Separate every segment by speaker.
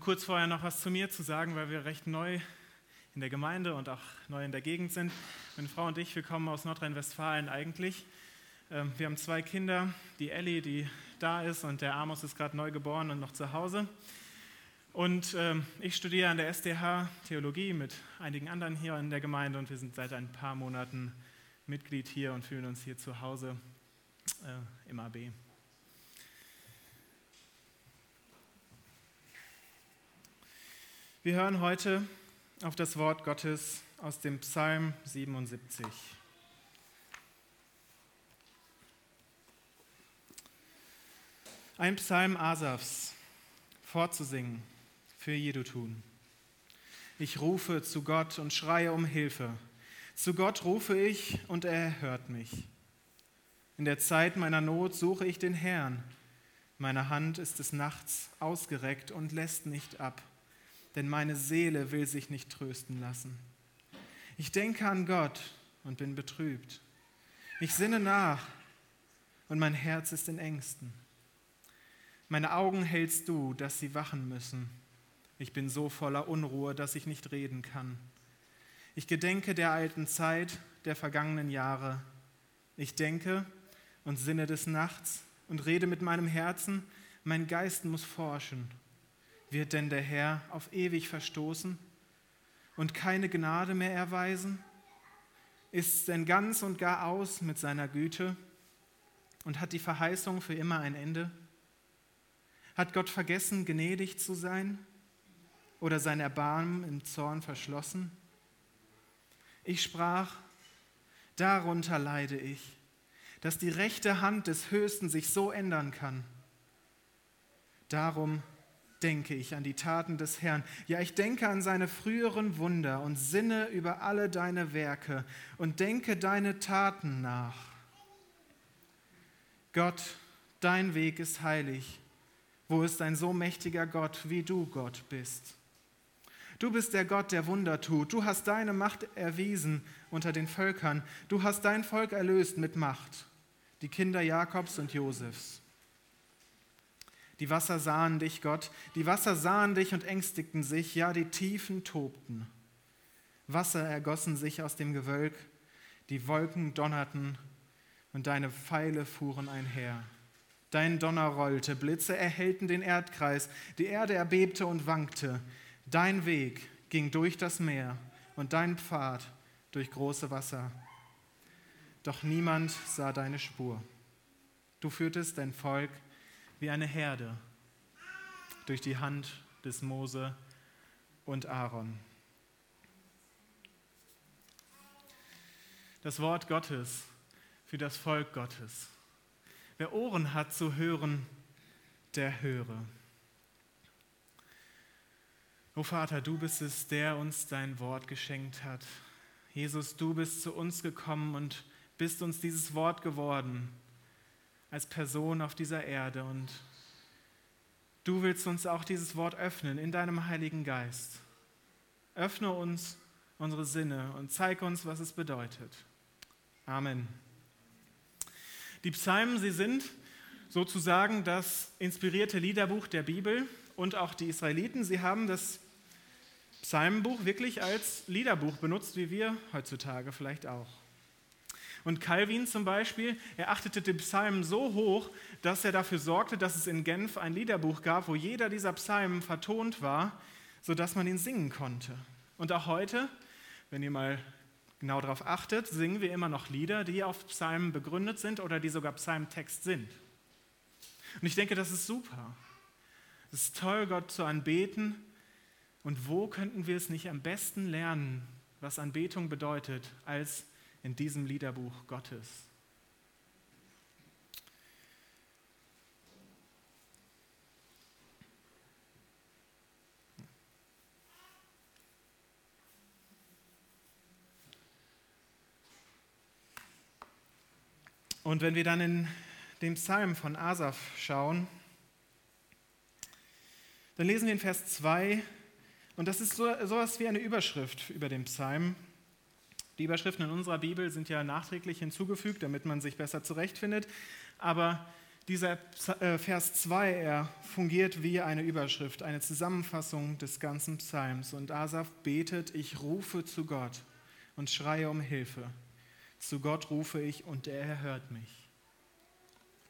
Speaker 1: kurz vorher noch was zu mir zu sagen, weil wir recht neu in der Gemeinde und auch neu in der Gegend sind. Meine Frau und ich, wir kommen aus Nordrhein-Westfalen eigentlich. Ähm, wir haben zwei Kinder, die Ellie, die da ist, und der Amos ist gerade neu geboren und noch zu Hause. Und ähm, ich studiere an der SDH Theologie mit einigen anderen hier in der Gemeinde und wir sind seit ein paar Monaten Mitglied hier und fühlen uns hier zu Hause äh, im AB. Wir hören heute auf das Wort Gottes aus dem Psalm 77. Ein Psalm Asafs vorzusingen für Jedutun. Ich rufe zu Gott und schreie um Hilfe. Zu Gott rufe ich und er hört mich. In der Zeit meiner Not suche ich den Herrn. Meine Hand ist des Nachts ausgereckt und lässt nicht ab, denn meine Seele will sich nicht trösten lassen. Ich denke an Gott und bin betrübt. Ich sinne nach und mein Herz ist in Ängsten. Meine Augen hältst du, dass sie wachen müssen. Ich bin so voller Unruhe, dass ich nicht reden kann. Ich gedenke der alten Zeit, der vergangenen Jahre. Ich denke und sinne des Nachts und rede mit meinem Herzen, mein Geist muss forschen. Wird denn der Herr auf ewig verstoßen und keine Gnade mehr erweisen? Ist denn ganz und gar aus mit seiner Güte und hat die Verheißung für immer ein Ende? Hat Gott vergessen, gnädig zu sein? oder sein Erbarmen im Zorn verschlossen? Ich sprach, darunter leide ich, dass die rechte Hand des Höchsten sich so ändern kann. Darum denke ich an die Taten des Herrn. Ja, ich denke an seine früheren Wunder und sinne über alle deine Werke und denke deine Taten nach. Gott, dein Weg ist heilig. Wo ist ein so mächtiger Gott, wie du Gott bist? Du bist der Gott, der Wunder tut. Du hast deine Macht erwiesen unter den Völkern. Du hast dein Volk erlöst mit Macht, die Kinder Jakobs und Josefs. Die Wasser sahen dich, Gott, die Wasser sahen dich und ängstigten sich, ja, die Tiefen tobten. Wasser ergossen sich aus dem Gewölk, die Wolken donnerten und deine Pfeile fuhren einher. Dein Donner rollte, Blitze erhellten den Erdkreis, die Erde erbebte und wankte. Dein Weg ging durch das Meer und dein Pfad durch große Wasser. Doch niemand sah deine Spur. Du führtest dein Volk wie eine Herde durch die Hand des Mose und Aaron. Das Wort Gottes für das Volk Gottes. Wer Ohren hat zu hören, der höre. O Vater, du bist es, der uns dein Wort geschenkt hat. Jesus, du bist zu uns gekommen und bist uns dieses Wort geworden als Person auf dieser Erde. Und du willst uns auch dieses Wort öffnen in deinem Heiligen Geist. Öffne uns unsere Sinne und zeig uns, was es bedeutet. Amen. Die Psalmen, sie sind sozusagen das inspirierte Liederbuch der Bibel und auch die Israeliten, sie haben das Psalmenbuch wirklich als Liederbuch benutzt, wie wir heutzutage vielleicht auch. Und Calvin zum Beispiel, er achtete den Psalmen so hoch, dass er dafür sorgte, dass es in Genf ein Liederbuch gab, wo jeder dieser Psalmen vertont war, sodass man ihn singen konnte. Und auch heute, wenn ihr mal genau darauf achtet, singen wir immer noch Lieder, die auf Psalmen begründet sind oder die sogar Psalmtext sind. Und ich denke, das ist super. Es ist toll, Gott zu anbeten. Und wo könnten wir es nicht am besten lernen, was Anbetung bedeutet, als in diesem Liederbuch Gottes? Und wenn wir dann in den Psalm von Asaf schauen, dann lesen wir in Vers 2, und das ist so etwas wie eine Überschrift über den Psalm. Die Überschriften in unserer Bibel sind ja nachträglich hinzugefügt, damit man sich besser zurechtfindet. Aber Dieser äh, Vers 2, er fungiert wie eine Überschrift, eine Zusammenfassung des ganzen Psalms. Und Asaf betet, ich rufe zu Gott und schreie um Hilfe. Zu Gott rufe ich und er erhört mich.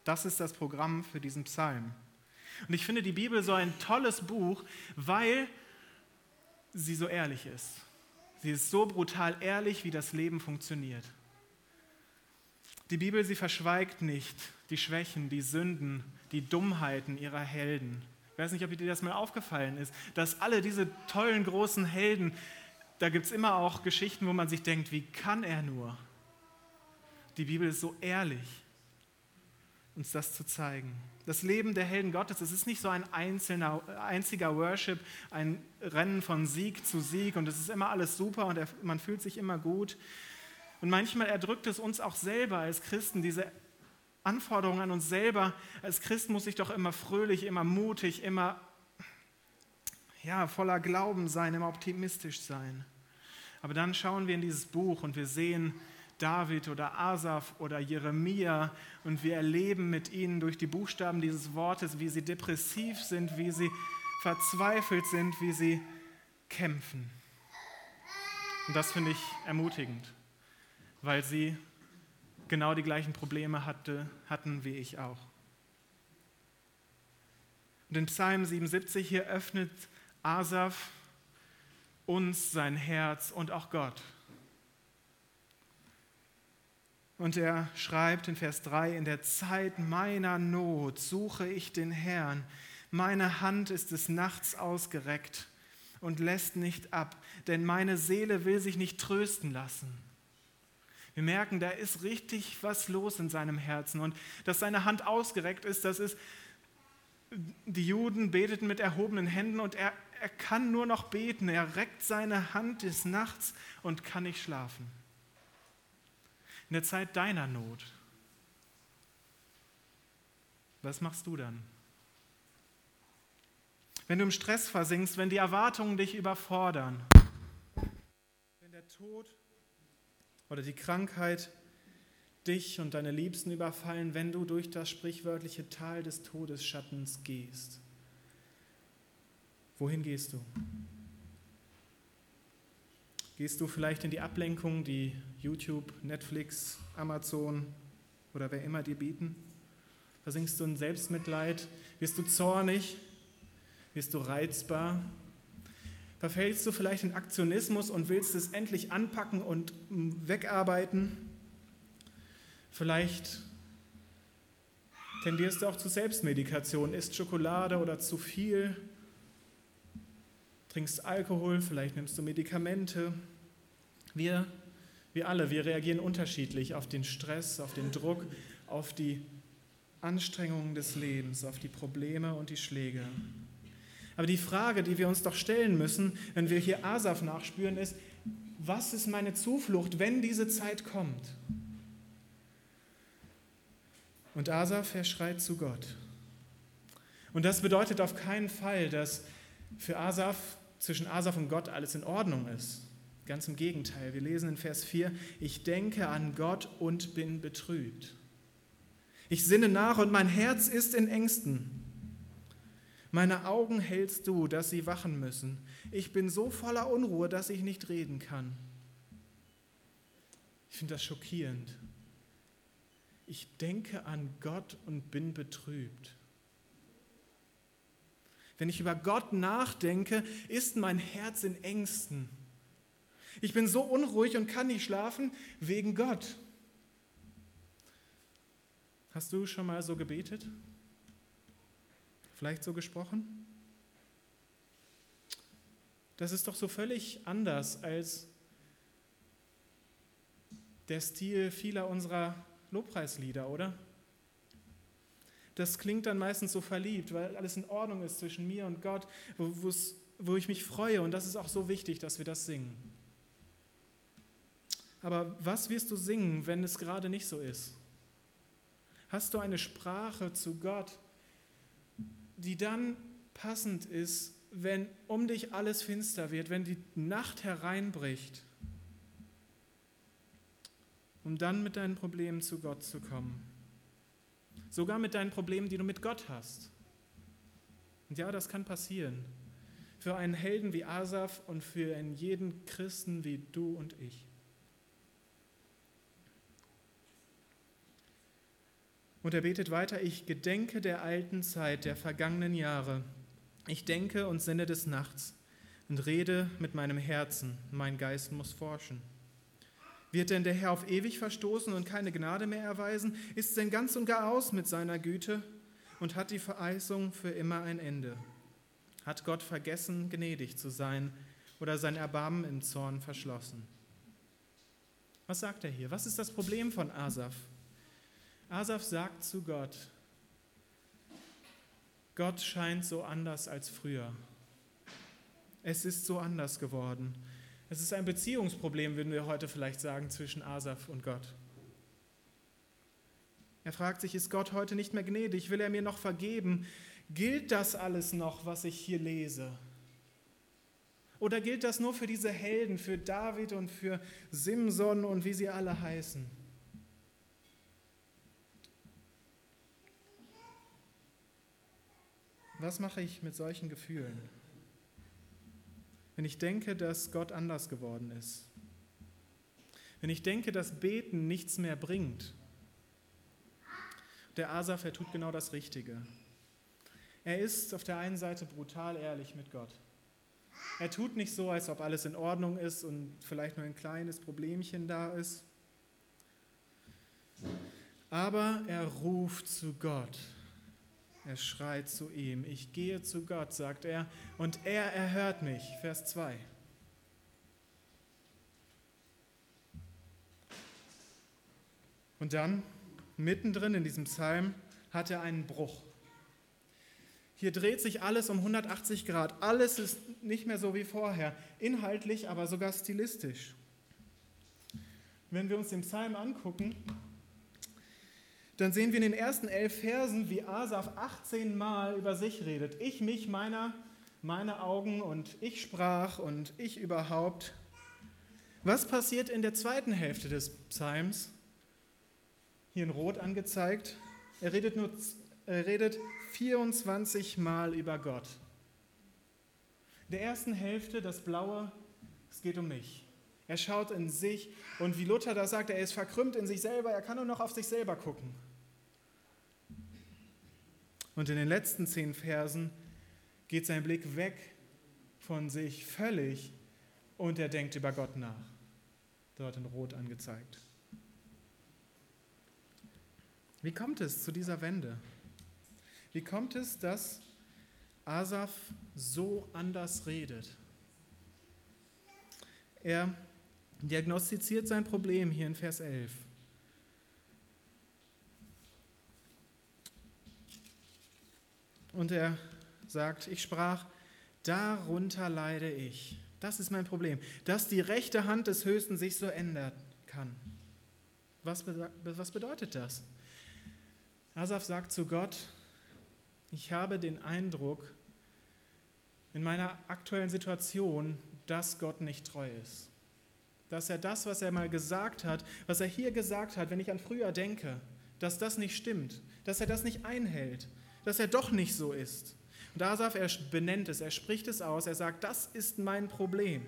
Speaker 1: Das ist das Programm für diesen Psalm. Und ich finde die Bibel so ein tolles Buch, weil sie so ehrlich ist. Sie ist so brutal ehrlich, wie das Leben funktioniert. Die Bibel, sie verschweigt nicht die Schwächen, die Sünden, die Dummheiten ihrer Helden. Ich weiß nicht, ob dir das mal aufgefallen ist, dass alle diese tollen großen Helden, da gibt es immer auch Geschichten, wo man sich denkt, wie kann er nur? Die Bibel ist so ehrlich, uns das zu zeigen. Das Leben der Helden Gottes, es ist nicht so ein einzelner, einziger Worship, ein Rennen von Sieg zu Sieg und es ist immer alles super und man fühlt sich immer gut. Und manchmal erdrückt es uns auch selber als Christen, diese Anforderungen an uns selber. Als Christ muss ich doch immer fröhlich, immer mutig, immer ja, voller Glauben sein, immer optimistisch sein. Aber dann schauen wir in dieses Buch und wir sehen David oder Asaf oder Jeremia und wir erleben mit ihnen durch die Buchstaben dieses Wortes, wie sie depressiv sind, wie sie verzweifelt sind, wie sie kämpfen. Und das finde ich ermutigend weil sie genau die gleichen Probleme hatte, hatten wie ich auch. Und in Psalm 77 hier öffnet Asaf uns sein Herz und auch Gott. Und er schreibt in Vers 3, in der Zeit meiner Not suche ich den Herrn. Meine Hand ist des Nachts ausgereckt und lässt nicht ab, denn meine Seele will sich nicht trösten lassen. Wir merken, da ist richtig was los in seinem Herzen und dass seine Hand ausgereckt ist, das ist, die Juden beteten mit erhobenen Händen und er, er kann nur noch beten. Er reckt seine Hand des Nachts und kann nicht schlafen. In der Zeit deiner Not, was machst du dann? Wenn du im Stress versinkst, wenn die Erwartungen dich überfordern, wenn der Tod oder die Krankheit dich und deine Liebsten überfallen, wenn du durch das sprichwörtliche Tal des Todesschattens gehst. Wohin gehst du? Gehst du vielleicht in die Ablenkung, die YouTube, Netflix, Amazon oder wer immer dir bieten? Versinkst du in Selbstmitleid? Wirst du zornig? Wirst du reizbar? Verfällst du vielleicht in Aktionismus und willst es endlich anpacken und wegarbeiten? Vielleicht tendierst du auch zu Selbstmedikation, isst Schokolade oder zu viel, trinkst Alkohol, vielleicht nimmst du Medikamente. Wir, wir alle, wir reagieren unterschiedlich auf den Stress, auf den Druck, auf die Anstrengungen des Lebens, auf die Probleme und die Schläge. Aber die Frage, die wir uns doch stellen müssen, wenn wir hier Asaf nachspüren, ist, was ist meine Zuflucht, wenn diese Zeit kommt? Und Asaf, er schreit zu Gott. Und das bedeutet auf keinen Fall, dass für Asaf, zwischen Asaf und Gott alles in Ordnung ist. Ganz im Gegenteil. Wir lesen in Vers 4, ich denke an Gott und bin betrübt. Ich sinne nach und mein Herz ist in Ängsten. Meine Augen hältst du, dass sie wachen müssen. Ich bin so voller Unruhe, dass ich nicht reden kann. Ich finde das schockierend. Ich denke an Gott und bin betrübt. Wenn ich über Gott nachdenke, ist mein Herz in Ängsten. Ich bin so unruhig und kann nicht schlafen wegen Gott. Hast du schon mal so gebetet? vielleicht so gesprochen? Das ist doch so völlig anders als der Stil vieler unserer Lobpreislieder, oder? Das klingt dann meistens so verliebt, weil alles in Ordnung ist zwischen mir und Gott, wo, wo ich mich freue. Und das ist auch so wichtig, dass wir das singen. Aber was wirst du singen, wenn es gerade nicht so ist? Hast du eine Sprache zu Gott, die dann passend ist, wenn um dich alles finster wird, wenn die Nacht hereinbricht, um dann mit deinen Problemen zu Gott zu kommen. Sogar mit deinen Problemen, die du mit Gott hast. Und ja, das kann passieren. Für einen Helden wie Asaf und für einen jeden Christen wie du und ich. Und er betet weiter, ich gedenke der alten Zeit, der vergangenen Jahre. Ich denke und sinne des Nachts und rede mit meinem Herzen, mein Geist muss forschen. Wird denn der Herr auf ewig verstoßen und keine Gnade mehr erweisen? Ist denn ganz und gar aus mit seiner Güte und hat die Verheißung für immer ein Ende? Hat Gott vergessen, gnädig zu sein oder sein Erbarmen im Zorn verschlossen? Was sagt er hier? Was ist das Problem von Asaf? Asaf sagt zu Gott, Gott scheint so anders als früher. Es ist so anders geworden. Es ist ein Beziehungsproblem, würden wir heute vielleicht sagen, zwischen Asaf und Gott. Er fragt sich, ist Gott heute nicht mehr gnädig? Will er mir noch vergeben? Gilt das alles noch, was ich hier lese? Oder gilt das nur für diese Helden, für David und für Simson und wie sie alle heißen? Was mache ich mit solchen Gefühlen? Wenn ich denke, dass Gott anders geworden ist. Wenn ich denke, dass Beten nichts mehr bringt. Der Asaf, er tut genau das Richtige. Er ist auf der einen Seite brutal ehrlich mit Gott. Er tut nicht so, als ob alles in Ordnung ist und vielleicht nur ein kleines Problemchen da ist. Aber er ruft zu Gott er schreit zu ihm. Ich gehe zu Gott, sagt er, und er erhört mich. Vers 2. Und dann, mittendrin in diesem Psalm, hat er einen Bruch. Hier dreht sich alles um 180 Grad. Alles ist nicht mehr so wie vorher. Inhaltlich, aber sogar stilistisch. Wenn wir uns den Psalm angucken, dann sehen wir in den ersten elf Versen, wie Asaf 18 Mal über sich redet. Ich, mich, meiner, meine Augen und ich sprach und ich überhaupt. Was passiert in der zweiten Hälfte des Psalms? Hier in Rot angezeigt. Er redet, nur, er redet 24 Mal über Gott. In der ersten Hälfte, das Blaue, es geht um mich. Er schaut in sich und wie Luther da sagt, er ist verkrümmt in sich selber, er kann nur noch auf sich selber gucken. Und in den letzten zehn Versen geht sein Blick weg von sich völlig und er denkt über Gott nach. Dort in Rot angezeigt. Wie kommt es zu dieser Wende? Wie kommt es, dass Asaf so anders redet? Er diagnostiziert sein Problem hier in Vers 11. Und er sagt, ich sprach, darunter leide ich. Das ist mein Problem, dass die rechte Hand des Höchsten sich so ändern kann. Was, was bedeutet das? Asaf sagt zu Gott, ich habe den Eindruck in meiner aktuellen Situation, dass Gott nicht treu ist. Dass er das, was er mal gesagt hat, was er hier gesagt hat, wenn ich an früher denke, dass das nicht stimmt, dass er das nicht einhält, dass er doch nicht so ist. Und Asaf, er benennt es, er spricht es aus, er sagt, das ist mein Problem.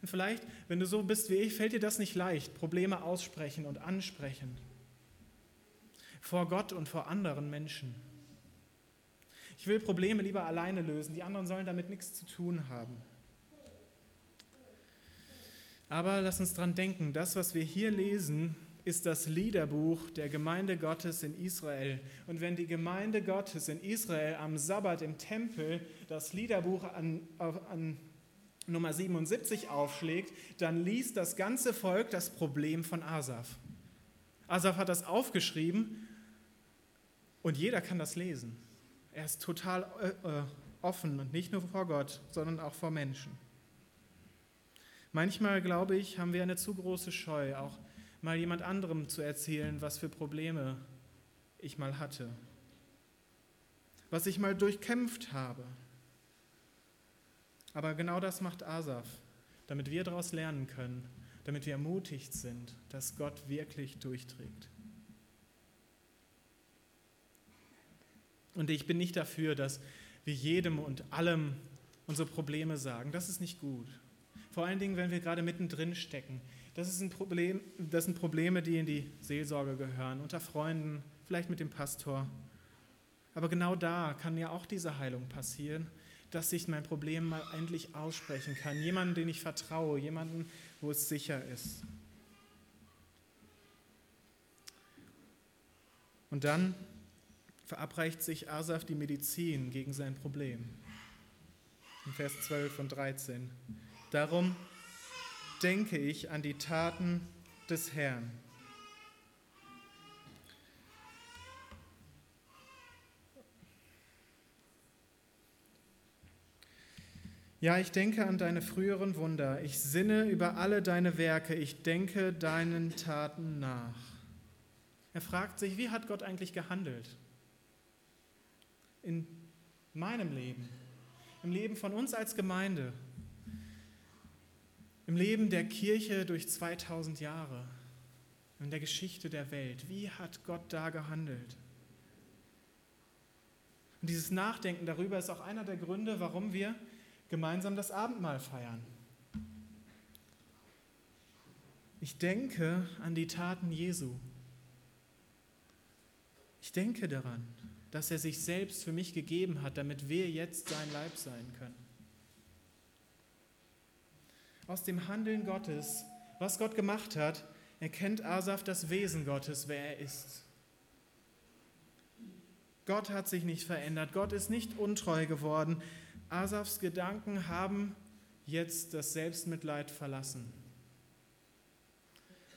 Speaker 1: Und vielleicht, wenn du so bist wie ich, fällt dir das nicht leicht, Probleme aussprechen und ansprechen. Vor Gott und vor anderen Menschen. Ich will Probleme lieber alleine lösen, die anderen sollen damit nichts zu tun haben. Aber lass uns dran denken, das, was wir hier lesen, ist das Liederbuch der Gemeinde Gottes in Israel. Und wenn die Gemeinde Gottes in Israel am Sabbat im Tempel das Liederbuch an, an Nummer 77 aufschlägt, dann liest das ganze Volk das Problem von Asaf. Asaf hat das aufgeschrieben und jeder kann das lesen. Er ist total äh, äh offen und nicht nur vor Gott, sondern auch vor Menschen. Manchmal, glaube ich, haben wir eine zu große Scheu, auch mal jemand anderem zu erzählen, was für Probleme ich mal hatte, was ich mal durchkämpft habe. Aber genau das macht Asaf, damit wir daraus lernen können, damit wir ermutigt sind, dass Gott wirklich durchträgt. Und ich bin nicht dafür, dass wir jedem und allem unsere Probleme sagen. Das ist nicht gut. Vor allen Dingen, wenn wir gerade mittendrin stecken. Das, ist ein Problem, das sind Probleme, die in die Seelsorge gehören, unter Freunden, vielleicht mit dem Pastor. Aber genau da kann ja auch diese Heilung passieren, dass ich mein Problem mal endlich aussprechen kann. Jemanden, den ich vertraue, jemanden, wo es sicher ist. Und dann verabreicht sich Asaf die Medizin gegen sein Problem. In Vers 12 und 13. Darum denke ich an die Taten des Herrn. Ja, ich denke an deine früheren Wunder. Ich sinne über alle deine Werke. Ich denke deinen Taten nach. Er fragt sich, wie hat Gott eigentlich gehandelt? In meinem Leben, im Leben von uns als Gemeinde, im Leben der Kirche durch 2000 Jahre, in der Geschichte der Welt. Wie hat Gott da gehandelt? Und dieses Nachdenken darüber ist auch einer der Gründe, warum wir gemeinsam das Abendmahl feiern. Ich denke an die Taten Jesu. Ich denke daran, dass er sich selbst für mich gegeben hat, damit wir jetzt sein Leib sein können aus dem Handeln Gottes, was Gott gemacht hat, erkennt Asaf das Wesen Gottes, wer er ist. Gott hat sich nicht verändert, Gott ist nicht untreu geworden. Asafs Gedanken haben jetzt das Selbstmitleid verlassen.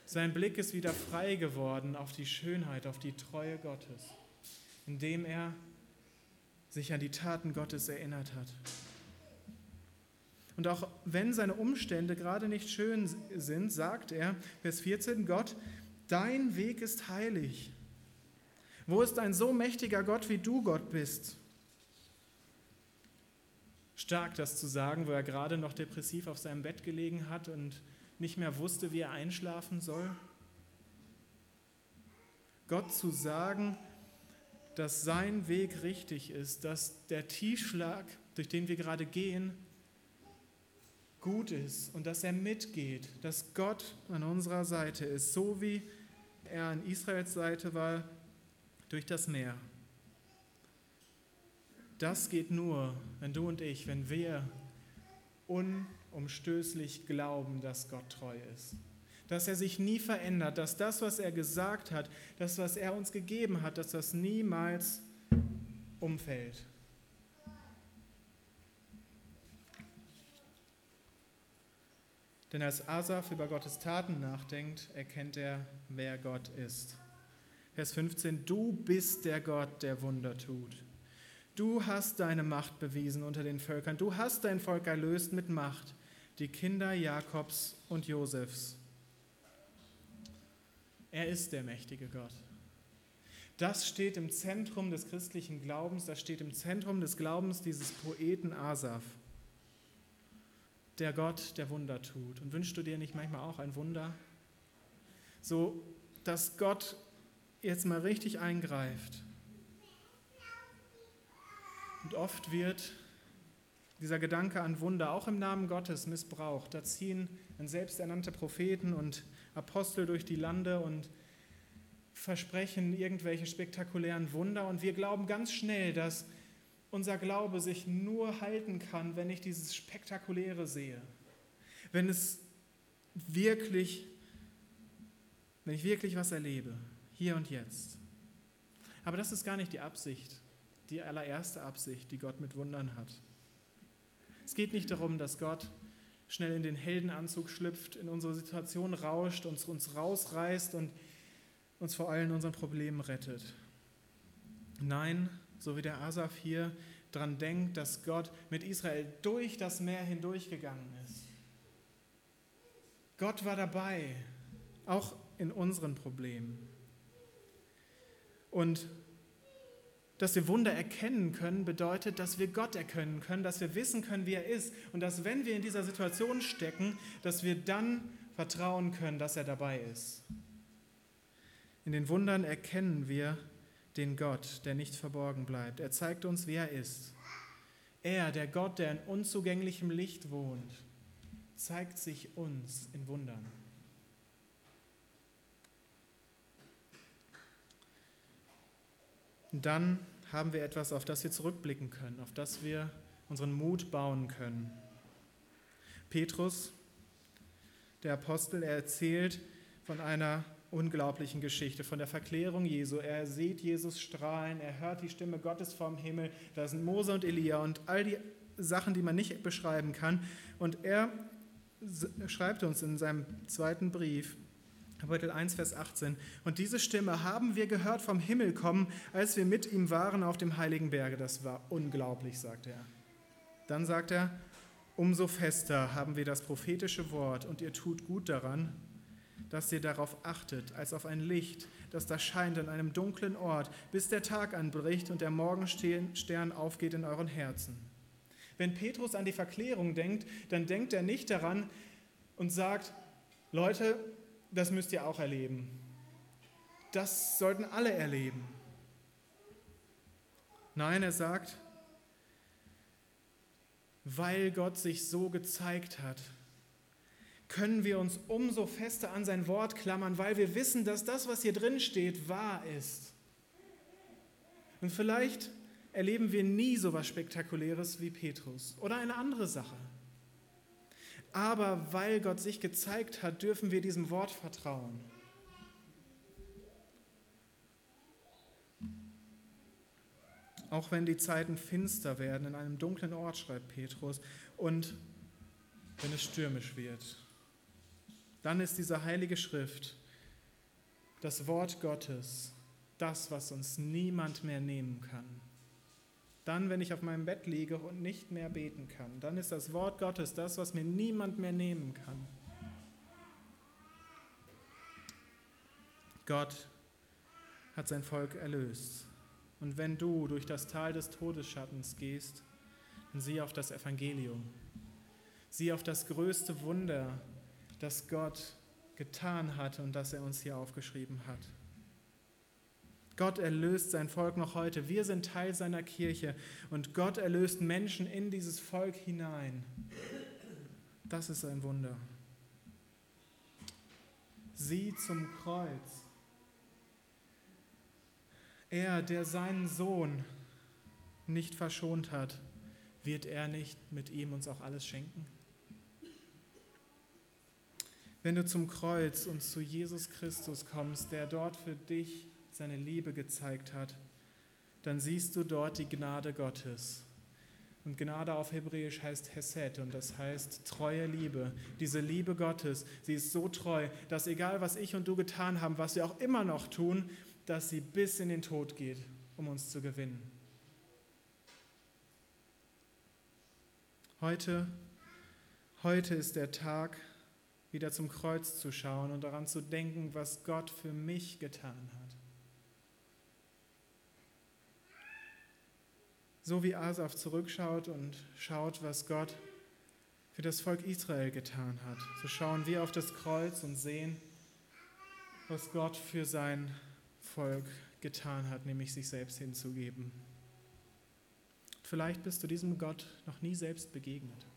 Speaker 1: Sein Blick ist wieder frei geworden auf die Schönheit, auf die Treue Gottes, indem er sich an die Taten Gottes erinnert hat. Und auch wenn seine Umstände gerade nicht schön sind, sagt er, Vers 14, Gott, dein Weg ist heilig. Wo ist ein so mächtiger Gott, wie du Gott bist? Stark das zu sagen, wo er gerade noch depressiv auf seinem Bett gelegen hat und nicht mehr wusste, wie er einschlafen soll. Gott zu sagen, dass sein Weg richtig ist, dass der Tiefschlag, durch den wir gerade gehen, gut ist und dass er mitgeht, dass Gott an unserer Seite ist, so wie er an Israels Seite war durch das Meer. Das geht nur, wenn du und ich, wenn wir unumstößlich glauben, dass Gott treu ist. Dass er sich nie verändert, dass das, was er gesagt hat, das, was er uns gegeben hat, dass das niemals umfällt. Denn als Asaf über Gottes Taten nachdenkt, erkennt er, wer Gott ist. Vers 15, du bist der Gott, der Wunder tut. Du hast deine Macht bewiesen unter den Völkern. Du hast dein Volk erlöst mit Macht, die Kinder Jakobs und Josefs. Er ist der mächtige Gott. Das steht im Zentrum des christlichen Glaubens, das steht im Zentrum des Glaubens dieses Poeten Asaf der Gott, der Wunder tut. Und wünschst du dir nicht manchmal auch ein Wunder? So, dass Gott jetzt mal richtig eingreift. Und oft wird dieser Gedanke an Wunder auch im Namen Gottes missbraucht. Da ziehen dann selbsternannte Propheten und Apostel durch die Lande und versprechen irgendwelche spektakulären Wunder. Und wir glauben ganz schnell, dass unser Glaube sich nur halten kann, wenn ich dieses Spektakuläre sehe. Wenn es wirklich, wenn ich wirklich was erlebe, hier und jetzt. Aber das ist gar nicht die Absicht, die allererste Absicht, die Gott mit Wundern hat. Es geht nicht darum, dass Gott schnell in den Heldenanzug schlüpft, in unsere Situation rauscht, uns, uns rausreißt und uns vor allen unseren Problemen rettet. Nein, so wie der Asaf hier daran denkt, dass Gott mit Israel durch das Meer hindurchgegangen ist. Gott war dabei, auch in unseren Problemen. Und dass wir Wunder erkennen können, bedeutet, dass wir Gott erkennen können, dass wir wissen können, wie er ist. Und dass, wenn wir in dieser Situation stecken, dass wir dann vertrauen können, dass er dabei ist. In den Wundern erkennen wir, den Gott, der nicht verborgen bleibt. Er zeigt uns, wie er ist. Er, der Gott, der in unzugänglichem Licht wohnt, zeigt sich uns in Wundern. Und dann haben wir etwas, auf das wir zurückblicken können, auf das wir unseren Mut bauen können. Petrus, der Apostel, er erzählt von einer unglaublichen Geschichte, von der Verklärung Jesu. Er sieht Jesus strahlen, er hört die Stimme Gottes vom Himmel, da sind Mose und Elia und all die Sachen, die man nicht beschreiben kann. Und er schreibt uns in seinem zweiten Brief, Kapitel 1, Vers 18, und diese Stimme haben wir gehört vom Himmel kommen, als wir mit ihm waren auf dem heiligen Berge. Das war unglaublich, sagt er. Dann sagt er, umso fester haben wir das prophetische Wort und ihr tut gut daran, dass ihr darauf achtet, als auf ein Licht, das da scheint an einem dunklen Ort, bis der Tag anbricht und der Morgenstern aufgeht in euren Herzen. Wenn Petrus an die Verklärung denkt, dann denkt er nicht daran und sagt, Leute, das müsst ihr auch erleben. Das sollten alle erleben. Nein, er sagt, weil Gott sich so gezeigt hat, können wir uns umso fester an sein Wort klammern, weil wir wissen, dass das, was hier drin steht, wahr ist. Und vielleicht erleben wir nie so etwas Spektakuläres wie Petrus oder eine andere Sache. Aber weil Gott sich gezeigt hat, dürfen wir diesem Wort vertrauen. Auch wenn die Zeiten finster werden in einem dunklen Ort, schreibt Petrus, und wenn es stürmisch wird dann ist diese heilige Schrift, das Wort Gottes, das, was uns niemand mehr nehmen kann. Dann, wenn ich auf meinem Bett liege und nicht mehr beten kann, dann ist das Wort Gottes das, was mir niemand mehr nehmen kann. Gott hat sein Volk erlöst. Und wenn du durch das Tal des Todesschattens gehst, dann sieh auf das Evangelium. Sieh auf das größte Wunder, das Gott getan hat und das er uns hier aufgeschrieben hat. Gott erlöst sein Volk noch heute. Wir sind Teil seiner Kirche und Gott erlöst Menschen in dieses Volk hinein. Das ist ein Wunder. Sieh zum Kreuz. Er, der seinen Sohn nicht verschont hat, wird er nicht mit ihm uns auch alles schenken? Wenn du zum Kreuz und zu Jesus Christus kommst, der dort für dich seine Liebe gezeigt hat, dann siehst du dort die Gnade Gottes. Und Gnade auf Hebräisch heißt Hesed und das heißt treue Liebe. Diese Liebe Gottes, sie ist so treu, dass egal was ich und du getan haben, was wir auch immer noch tun, dass sie bis in den Tod geht, um uns zu gewinnen. Heute, heute ist der Tag, wieder zum Kreuz zu schauen und daran zu denken, was Gott für mich getan hat. So wie Asaf zurückschaut und schaut, was Gott für das Volk Israel getan hat, so schauen wir auf das Kreuz und sehen, was Gott für sein Volk getan hat, nämlich sich selbst hinzugeben. Vielleicht bist du diesem Gott noch nie selbst begegnet.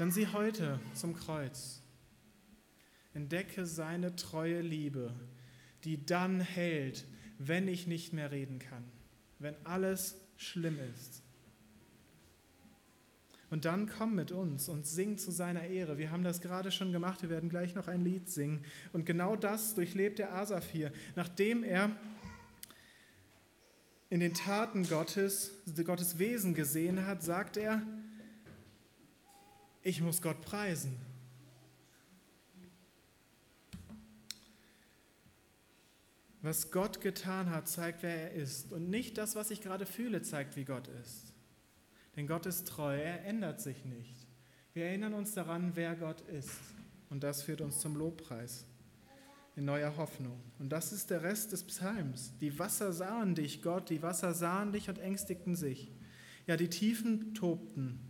Speaker 1: Dann sieh heute zum Kreuz. Entdecke seine treue Liebe, die dann hält, wenn ich nicht mehr reden kann, wenn alles schlimm ist. Und dann komm mit uns und sing zu seiner Ehre. Wir haben das gerade schon gemacht, wir werden gleich noch ein Lied singen. Und genau das durchlebt der Asaf hier. Nachdem er in den Taten Gottes, Gottes Wesen gesehen hat, sagt er, ich muss Gott preisen. Was Gott getan hat, zeigt, wer er ist. Und nicht das, was ich gerade fühle, zeigt, wie Gott ist. Denn Gott ist treu, er ändert sich nicht. Wir erinnern uns daran, wer Gott ist. Und das führt uns zum Lobpreis in neuer Hoffnung. Und das ist der Rest des Psalms. Die Wasser sahen dich, Gott, die Wasser sahen dich und ängstigten sich. Ja, die Tiefen tobten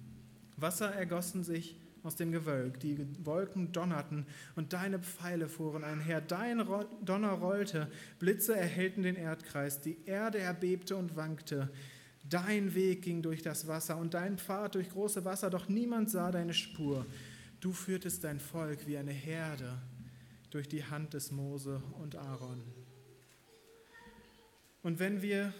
Speaker 1: Wasser ergossen sich aus dem Gewölk, die Wolken donnerten und deine Pfeile fuhren einher, dein Donner rollte, Blitze erhellten den Erdkreis, die Erde erbebte und wankte. Dein Weg ging durch das Wasser und dein Pfad durch große Wasser, doch niemand sah deine Spur. Du führtest dein Volk wie eine Herde durch die Hand des Mose und Aaron. Und wenn wir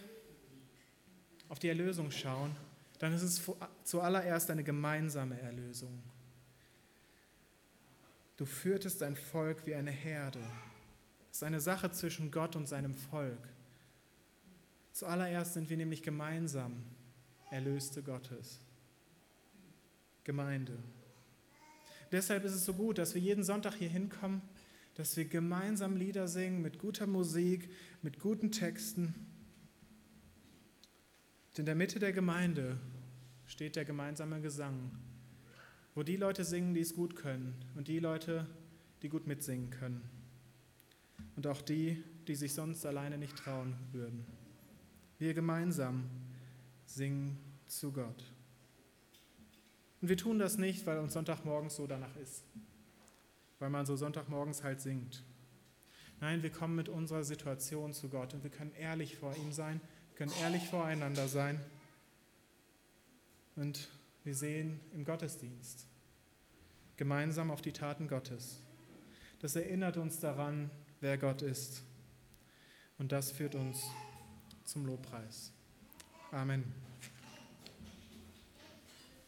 Speaker 1: auf die Erlösung schauen, dann ist es zuallererst eine gemeinsame Erlösung. Du führtest dein Volk wie eine Herde. Es ist eine Sache zwischen Gott und seinem Volk. Zuallererst sind wir nämlich gemeinsam Erlöste Gottes. Gemeinde. Deshalb ist es so gut, dass wir jeden Sonntag hier hinkommen, dass wir gemeinsam Lieder singen mit guter Musik, mit guten Texten. In der Mitte der Gemeinde steht der gemeinsame Gesang, wo die Leute singen, die es gut können und die Leute, die gut mitsingen können. Und auch die, die sich sonst alleine nicht trauen würden. Wir gemeinsam singen zu Gott. Und wir tun das nicht, weil uns Sonntagmorgens so danach ist, weil man so Sonntagmorgens halt singt. Nein, wir kommen mit unserer Situation zu Gott und wir können ehrlich vor ihm sein, können ehrlich voreinander sein. Und wir sehen im Gottesdienst gemeinsam auf die Taten Gottes. Das erinnert uns daran, wer Gott ist. Und das führt uns zum Lobpreis. Amen.